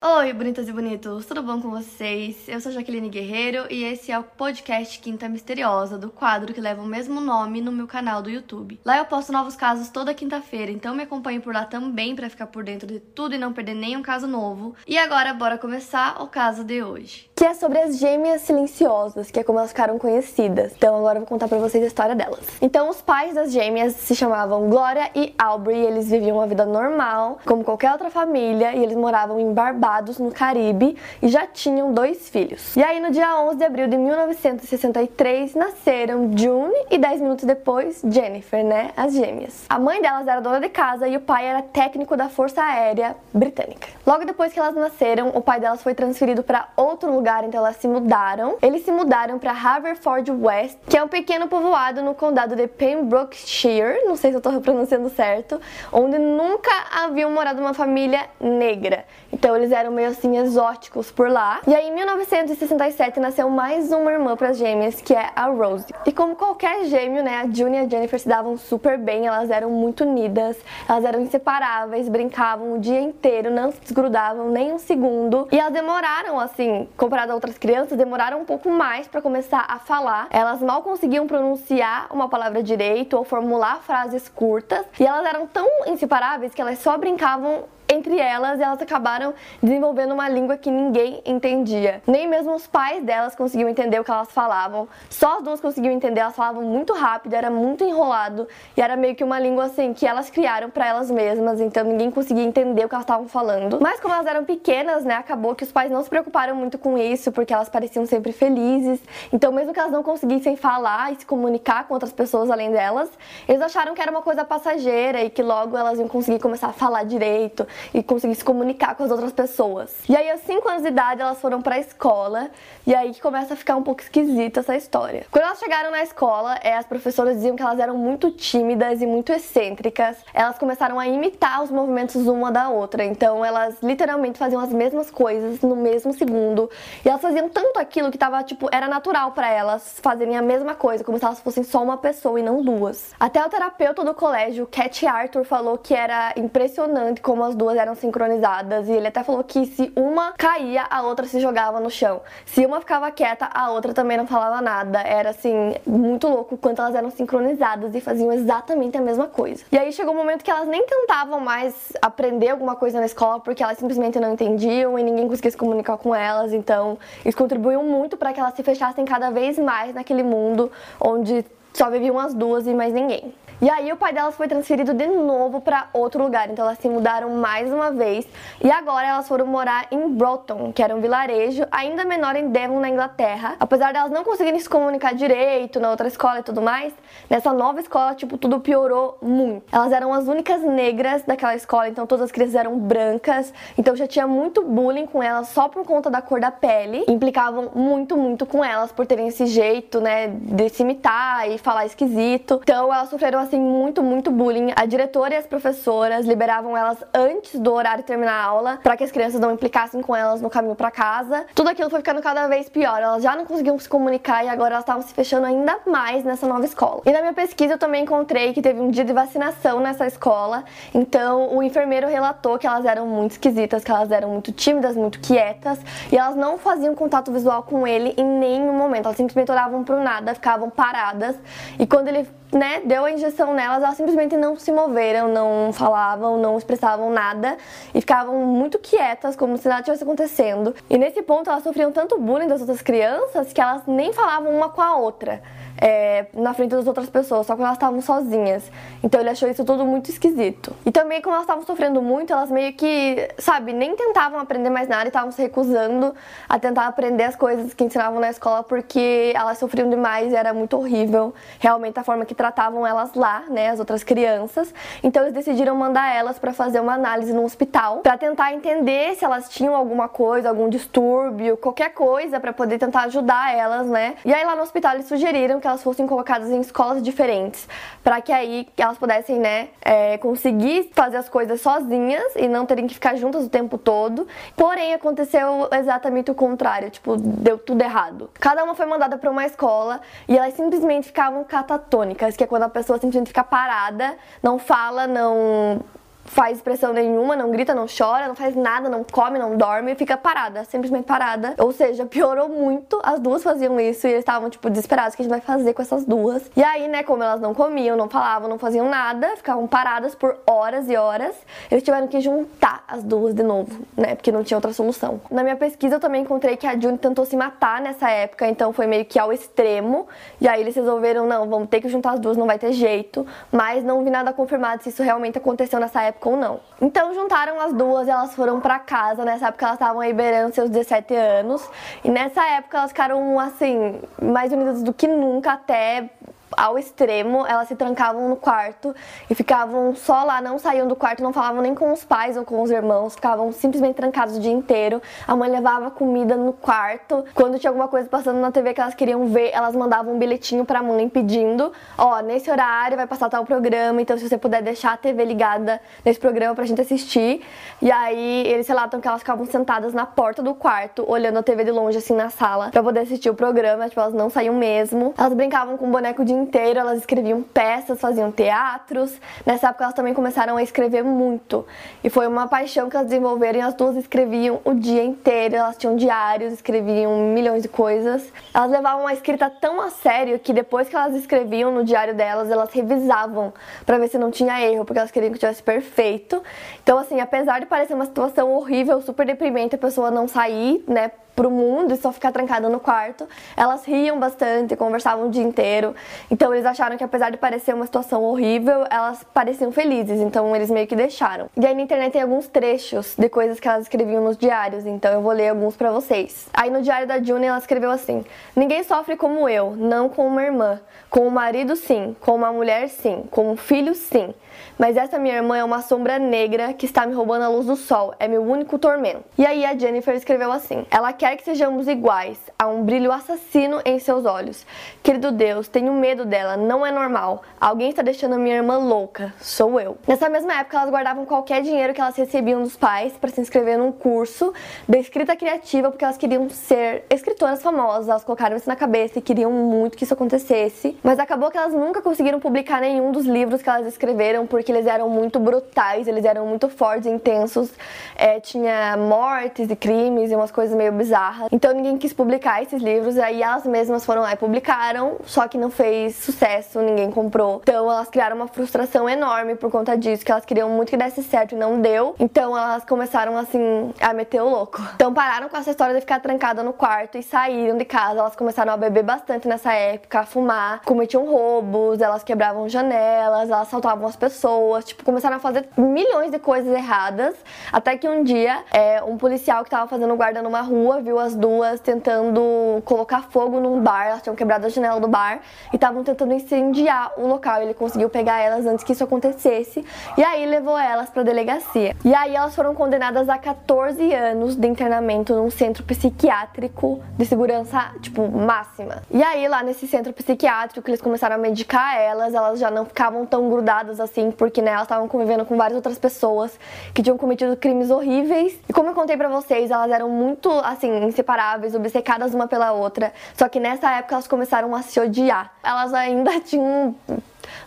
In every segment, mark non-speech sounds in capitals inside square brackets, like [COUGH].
Oi, bonitas e bonitos, tudo bom com vocês? Eu sou Jaqueline Guerreiro e esse é o podcast Quinta Misteriosa, do quadro que leva o mesmo nome no meu canal do YouTube. Lá eu posto novos casos toda quinta-feira, então me acompanhe por lá também para ficar por dentro de tudo e não perder nenhum caso novo. E agora, bora começar o caso de hoje. Que é sobre as gêmeas silenciosas, que é como elas ficaram conhecidas. Então agora eu vou contar para vocês a história delas. Então os pais das gêmeas se chamavam Gloria e Aubrey, e eles viviam uma vida normal, como qualquer outra família, e eles moravam em Barbados no Caribe e já tinham dois filhos. E aí, no dia 11 de abril de 1963, nasceram June e 10 minutos depois, Jennifer, né? As gêmeas. A mãe delas era dona de casa e o pai era técnico da Força Aérea Britânica. Logo depois que elas nasceram, o pai delas foi transferido para outro lugar, então elas se mudaram. Eles se mudaram para Haverford West, que é um pequeno povoado no condado de Pembrokeshire, não sei se eu tô [LAUGHS] pronunciando certo, onde nunca havia morado uma família negra. Então eles eram meio assim exóticos por lá. E aí em 1967 nasceu mais uma irmã para as gêmeas, que é a Rose. E como qualquer gêmeo, né, a June e a Jennifer se davam super bem, elas eram muito unidas, elas eram inseparáveis, brincavam o dia inteiro, não se desgrudavam nem um segundo. E elas demoraram assim, comparado a outras crianças, demoraram um pouco mais para começar a falar. Elas mal conseguiam pronunciar uma palavra direito ou formular frases curtas, e elas eram tão inseparáveis que elas só brincavam entre elas, elas acabaram desenvolvendo uma língua que ninguém entendia. Nem mesmo os pais delas conseguiam entender o que elas falavam. Só as duas conseguiam entender, elas falavam muito rápido, era muito enrolado e era meio que uma língua assim que elas criaram para elas mesmas, então ninguém conseguia entender o que elas estavam falando. Mas como elas eram pequenas, né, acabou que os pais não se preocuparam muito com isso, porque elas pareciam sempre felizes. Então, mesmo que elas não conseguissem falar e se comunicar com outras pessoas além delas, eles acharam que era uma coisa passageira e que logo elas iam conseguir começar a falar direito e conseguir se comunicar com as outras pessoas. E aí, aos 5 anos de idade, elas foram pra escola, e aí que começa a ficar um pouco esquisita essa história. Quando elas chegaram na escola, é, as professoras diziam que elas eram muito tímidas e muito excêntricas. Elas começaram a imitar os movimentos uma da outra, então elas literalmente faziam as mesmas coisas no mesmo segundo. E elas faziam tanto aquilo que tava, tipo, era natural para elas fazerem a mesma coisa, como se elas fossem só uma pessoa e não duas. Até o terapeuta do colégio, Cat Arthur, falou que era impressionante como as duas duas eram sincronizadas e ele até falou que se uma caía, a outra se jogava no chão. Se uma ficava quieta, a outra também não falava nada. Era assim, muito louco quanto elas eram sincronizadas e faziam exatamente a mesma coisa. E aí chegou um momento que elas nem tentavam mais aprender alguma coisa na escola porque elas simplesmente não entendiam e ninguém conseguia se comunicar com elas. Então, isso contribuiu muito para que elas se fechassem cada vez mais naquele mundo onde só viviam as duas e mais ninguém. E aí o pai delas foi transferido de novo para outro lugar, então elas se mudaram mais uma vez e agora elas foram morar em Broughton, que era um vilarejo ainda menor em Devon, na Inglaterra. Apesar delas não conseguirem se comunicar direito na outra escola e tudo mais, nessa nova escola, tipo, tudo piorou muito. Elas eram as únicas negras daquela escola, então todas as crianças eram brancas, então já tinha muito bullying com elas só por conta da cor da pele. Implicavam muito, muito com elas por terem esse jeito, né, de se imitar e falar esquisito. Então elas sofreram assim muito, muito bullying. A diretora e as professoras liberavam elas antes do horário terminar a aula para que as crianças não implicassem com elas no caminho para casa. Tudo aquilo foi ficando cada vez pior. Elas já não conseguiam se comunicar e agora elas estavam se fechando ainda mais nessa nova escola. E na minha pesquisa eu também encontrei que teve um dia de vacinação nessa escola. Então o enfermeiro relatou que elas eram muito esquisitas, que elas eram muito tímidas, muito quietas e elas não faziam contato visual com ele em nenhum momento. Elas simplesmente olhavam pro nada, ficavam paradas. E quando ele né, deu a injeção nelas, elas simplesmente não se moveram, não falavam, não expressavam nada e ficavam muito quietas, como se nada tivesse acontecendo. E nesse ponto elas sofriam tanto bullying das outras crianças que elas nem falavam uma com a outra é, na frente das outras pessoas, só quando elas estavam sozinhas. Então ele achou isso tudo muito esquisito. E também, como elas estavam sofrendo muito, elas meio que, sabe, nem tentavam aprender mais nada e estavam se recusando a tentar aprender as coisas que ensinavam na escola porque elas sofriam demais e era muito horrível realmente a forma que tratavam elas lá, né, as outras crianças. Então eles decidiram mandar elas para fazer uma análise no hospital para tentar entender se elas tinham alguma coisa, algum distúrbio, qualquer coisa para poder tentar ajudar elas, né? E aí lá no hospital eles sugeriram que elas fossem colocadas em escolas diferentes, para que aí elas pudessem, né, é, conseguir fazer as coisas sozinhas e não terem que ficar juntas o tempo todo. Porém, aconteceu exatamente o contrário, tipo, deu tudo errado. Cada uma foi mandada para uma escola e elas simplesmente ficavam catatônicas, que é quando a pessoa simplesmente fica parada, não fala, não faz expressão nenhuma, não grita, não chora, não faz nada, não come, não dorme, fica parada, simplesmente parada. Ou seja, piorou muito. As duas faziam isso e eles estavam, tipo, desesperados: o que a gente vai fazer com essas duas? E aí, né, como elas não comiam, não falavam, não faziam nada, ficavam paradas por horas e horas, eles tiveram que juntar as duas de novo, né, porque não tinha outra solução. Na minha pesquisa, eu também encontrei que a June tentou se matar nessa época, então foi meio que ao extremo. E aí eles resolveram: não, vamos ter que juntar as duas, não vai ter jeito. Mas não vi nada confirmado se isso realmente aconteceu nessa época ou não. Então juntaram as duas elas foram para casa. Nessa época elas estavam aí beirando seus 17 anos. E nessa época elas ficaram assim, mais unidas do que nunca até ao extremo, elas se trancavam no quarto e ficavam só lá, não saíam do quarto, não falavam nem com os pais ou com os irmãos, ficavam simplesmente trancados o dia inteiro. A mãe levava comida no quarto. Quando tinha alguma coisa passando na TV que elas queriam ver, elas mandavam um bilhetinho pra mãe pedindo: Ó, oh, nesse horário vai passar tal programa, então se você puder deixar a TV ligada nesse programa pra gente assistir. E aí eles relatam que elas ficavam sentadas na porta do quarto, olhando a TV de longe, assim, na sala, pra poder assistir o programa. Tipo, elas não saíam mesmo. Elas brincavam com o boneco de inteiro, elas escreviam peças, faziam teatros. Nessa época elas também começaram a escrever muito. E foi uma paixão que elas desenvolveram as duas escreviam o dia inteiro, elas tinham diários, escreviam milhões de coisas. Elas levavam a escrita tão a sério que depois que elas escreviam no diário delas, elas revisavam para ver se não tinha erro, porque elas queriam que tivesse perfeito. Então assim, apesar de parecer uma situação horrível, super deprimente a pessoa não sair, né, pro mundo e só ficar trancada no quarto. Elas riam bastante, conversavam o dia inteiro. Então eles acharam que apesar de parecer uma situação horrível, elas pareciam felizes. Então eles meio que deixaram. E aí na internet tem alguns trechos de coisas que elas escreviam nos diários. Então eu vou ler alguns para vocês. Aí no diário da June ela escreveu assim: Ninguém sofre como eu, não com uma irmã. Com um marido, sim. Com uma mulher, sim. Com um filho, sim. Mas essa minha irmã é uma sombra negra que está me roubando a luz do sol. É meu único tormento. E aí a Jennifer escreveu assim: Ela quer que sejamos iguais. Há um brilho assassino em seus olhos. Querido Deus, tenho medo dela. Não é normal. Alguém está deixando minha irmã louca. Sou eu. Nessa mesma época, elas guardavam qualquer dinheiro que elas recebiam dos pais para se inscrever num curso de escrita criativa, porque elas queriam ser escritoras famosas. Elas colocaram isso na cabeça e queriam muito que isso acontecesse. Mas acabou que elas nunca conseguiram publicar nenhum dos livros que elas escreveram porque eles eram muito brutais, eles eram muito fortes, intensos, é, tinha mortes e crimes e umas coisas meio bizarras. Então ninguém quis publicar esses livros, aí elas mesmas foram lá e publicaram, só que não fez sucesso, ninguém comprou. Então elas criaram uma frustração enorme por conta disso, que elas queriam muito que desse certo e não deu. Então elas começaram assim a meter o louco. Então pararam com essa história de ficar trancada no quarto e saíram de casa. Elas começaram a beber bastante nessa época, a fumar, cometiam roubos, elas quebravam janelas, elas assaltavam as pessoas pessoas, tipo, começaram a fazer milhões de coisas erradas. Até que um dia, é, um policial que tava fazendo guarda numa rua viu as duas tentando colocar fogo num bar. Elas tinham quebrado a janela do bar e estavam tentando incendiar o local. Ele conseguiu pegar elas antes que isso acontecesse. E aí levou elas pra delegacia. E aí elas foram condenadas a 14 anos de internamento num centro psiquiátrico de segurança, tipo, máxima. E aí lá nesse centro psiquiátrico, eles começaram a medicar elas, elas já não ficavam tão grudadas assim porque né, elas estavam convivendo com várias outras pessoas que tinham cometido crimes horríveis. E como eu contei pra vocês, elas eram muito, assim, inseparáveis, obcecadas uma pela outra. Só que nessa época elas começaram a se odiar. Elas ainda [LAUGHS] tinham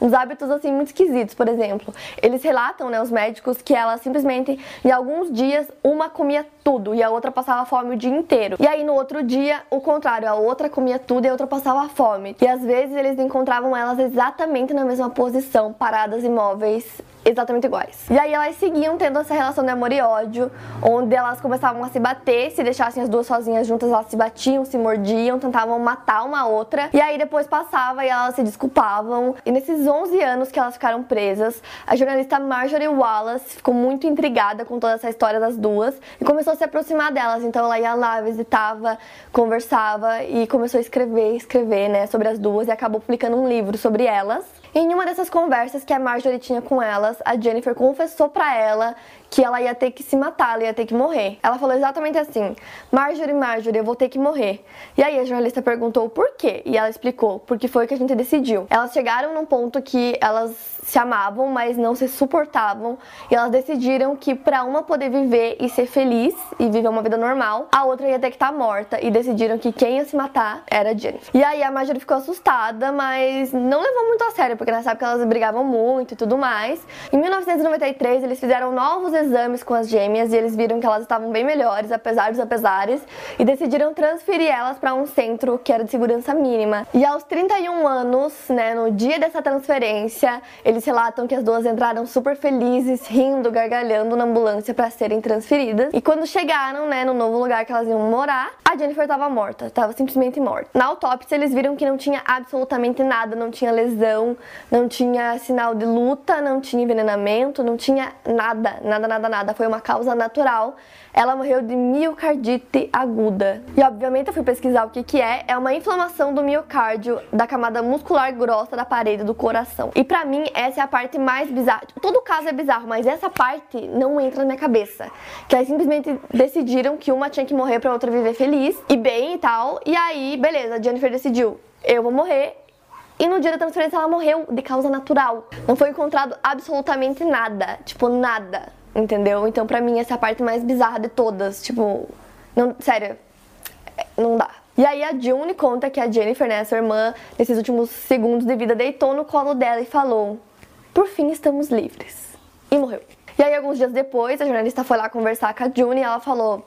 uns hábitos assim muito esquisitos, por exemplo. Eles relatam, né, os médicos, que ela simplesmente, em alguns dias, uma comia tudo e a outra passava fome o dia inteiro. E aí no outro dia, o contrário, a outra comia tudo e a outra passava fome. E às vezes eles encontravam elas exatamente na mesma posição, paradas imóveis, exatamente iguais. E aí elas seguiam tendo essa relação de amor e ódio, onde elas começavam a se bater, se deixassem as duas sozinhas juntas, elas se batiam, se mordiam, tentavam matar uma outra. E aí depois passava e elas se desculpavam. E nesses 11 anos que elas ficaram presas, a jornalista Marjorie Wallace ficou muito intrigada com toda essa história das duas e começou a se aproximar delas. Então ela ia lá, visitava, conversava e começou a escrever, escrever, né, sobre as duas e acabou publicando um livro sobre elas. Em uma dessas conversas que a Marjorie tinha com elas, a Jennifer confessou para ela que ela ia ter que se matar, ela ia ter que morrer. Ela falou exatamente assim: Marjorie, Marjorie, eu vou ter que morrer. E aí a jornalista perguntou por quê? E ela explicou: porque foi o que a gente decidiu. Elas chegaram num ponto que elas se amavam, mas não se suportavam, e elas decidiram que para uma poder viver e ser feliz e viver uma vida normal, a outra ia ter que estar tá morta e decidiram que quem ia se matar era a Jennifer. E aí a Marjorie ficou assustada, mas não levou muito a sério, porque nessa época elas brigavam muito e tudo mais. Em 1993, eles fizeram novos exames com as gêmeas e eles viram que elas estavam bem melhores, apesar dos apesares, e decidiram transferir elas para um centro que era de segurança mínima. E aos 31 anos, né, no dia dessa transferência, eles relatam que as duas entraram super felizes, rindo, gargalhando na ambulância para serem transferidas. E quando chegaram, né, no novo lugar que elas iam morar, a Jennifer estava morta, estava simplesmente morta. Na autópsia, eles viram que não tinha absolutamente nada, não tinha lesão, não tinha sinal de luta, não tinha envenenamento, não tinha nada, nada, nada, nada. Foi uma causa natural. Ela morreu de miocardite aguda. E obviamente eu fui pesquisar o que que é. É uma inflamação do miocárdio, da camada muscular grossa da parede do coração. E para mim essa é a parte mais bizarra. Todo caso é bizarro, mas essa parte não entra na minha cabeça. Que aí simplesmente decidiram que uma tinha que morrer pra outra viver feliz e bem e tal. E aí, beleza, a Jennifer decidiu, eu vou morrer e no dia da transferência ela morreu de causa natural. Não foi encontrado absolutamente nada. Tipo, nada. Entendeu? Então, pra mim, essa é a parte mais bizarra de todas. Tipo, não, sério, não dá. E aí a June conta que a Jennifer, né, sua irmã, nesses últimos segundos de vida, deitou no colo dela e falou: Por fim estamos livres. E morreu. E aí, alguns dias depois, a jornalista foi lá conversar com a June e ela falou: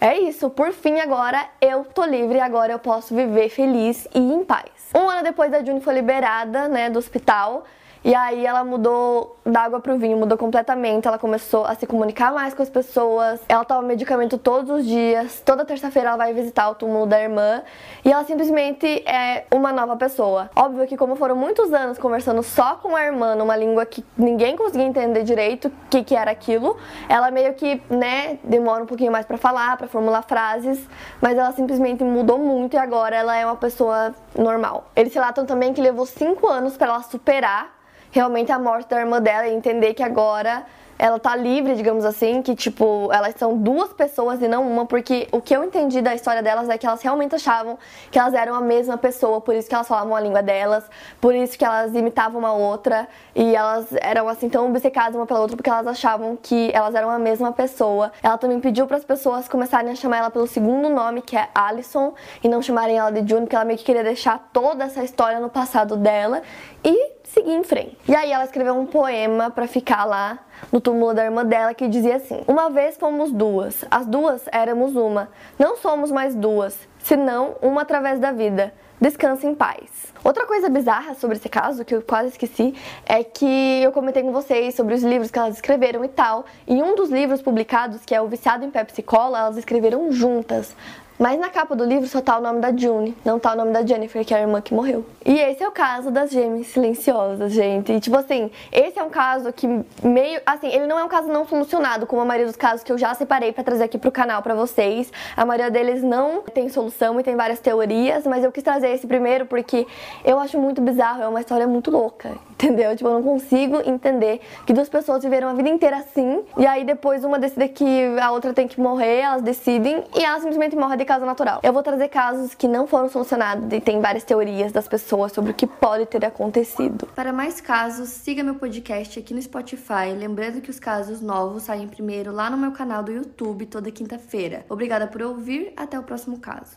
É isso, por fim agora eu tô livre, agora eu posso viver feliz e em paz. Um ano depois, a June foi liberada, né, do hospital. E aí ela mudou da água pro vinho, mudou completamente. Ela começou a se comunicar mais com as pessoas. Ela toma medicamento todos os dias. Toda terça-feira ela vai visitar o túmulo da irmã. E ela simplesmente é uma nova pessoa. Óbvio que, como foram muitos anos conversando só com a irmã numa língua que ninguém conseguia entender direito o que, que era aquilo, ela meio que, né, demora um pouquinho mais para falar, para formular frases. Mas ela simplesmente mudou muito e agora ela é uma pessoa normal. Eles relatam também que levou cinco anos para ela superar realmente a morte da irmã dela e entender que agora ela tá livre, digamos assim, que tipo, elas são duas pessoas e não uma, porque o que eu entendi da história delas é que elas realmente achavam que elas eram a mesma pessoa, por isso que elas falavam a língua delas, por isso que elas imitavam uma outra e elas eram assim tão obcecadas uma pela outra porque elas achavam que elas eram a mesma pessoa. Ela também pediu para as pessoas começarem a chamar ela pelo segundo nome, que é Alison, e não chamarem ela de June, porque ela meio que queria deixar toda essa história no passado dela e seguir em frente. E aí ela escreveu um poema para ficar lá no túmulo da irmã dela que dizia assim: Uma vez fomos duas, as duas éramos uma. Não somos mais duas, senão uma através da vida. Descanse em paz. Outra coisa bizarra sobre esse caso, que eu quase esqueci, é que eu comentei com vocês sobre os livros que elas escreveram e tal. E um dos livros publicados, que é O Viciado em Pepsi Cola, elas escreveram juntas. Mas na capa do livro só tá o nome da June, não tá o nome da Jennifer, que é a irmã que morreu. E esse é o caso das gêmeas silenciosas, gente. E tipo assim, esse é um caso que meio. Assim, ele não é um caso não solucionado, como a maioria dos casos que eu já separei para trazer aqui pro canal para vocês. A maioria deles não tem solução e tem várias teorias, mas eu quis trazer esse primeiro porque eu acho muito bizarro, é uma história muito louca, entendeu? Tipo, eu não consigo entender que duas pessoas viveram a vida inteira assim, e aí depois uma decide que a outra tem que morrer, elas decidem, e ela simplesmente morre caso natural. Eu vou trazer casos que não foram solucionados e tem várias teorias das pessoas sobre o que pode ter acontecido. Para mais casos, siga meu podcast aqui no Spotify. Lembrando que os casos novos saem primeiro lá no meu canal do YouTube toda quinta-feira. Obrigada por ouvir, até o próximo caso.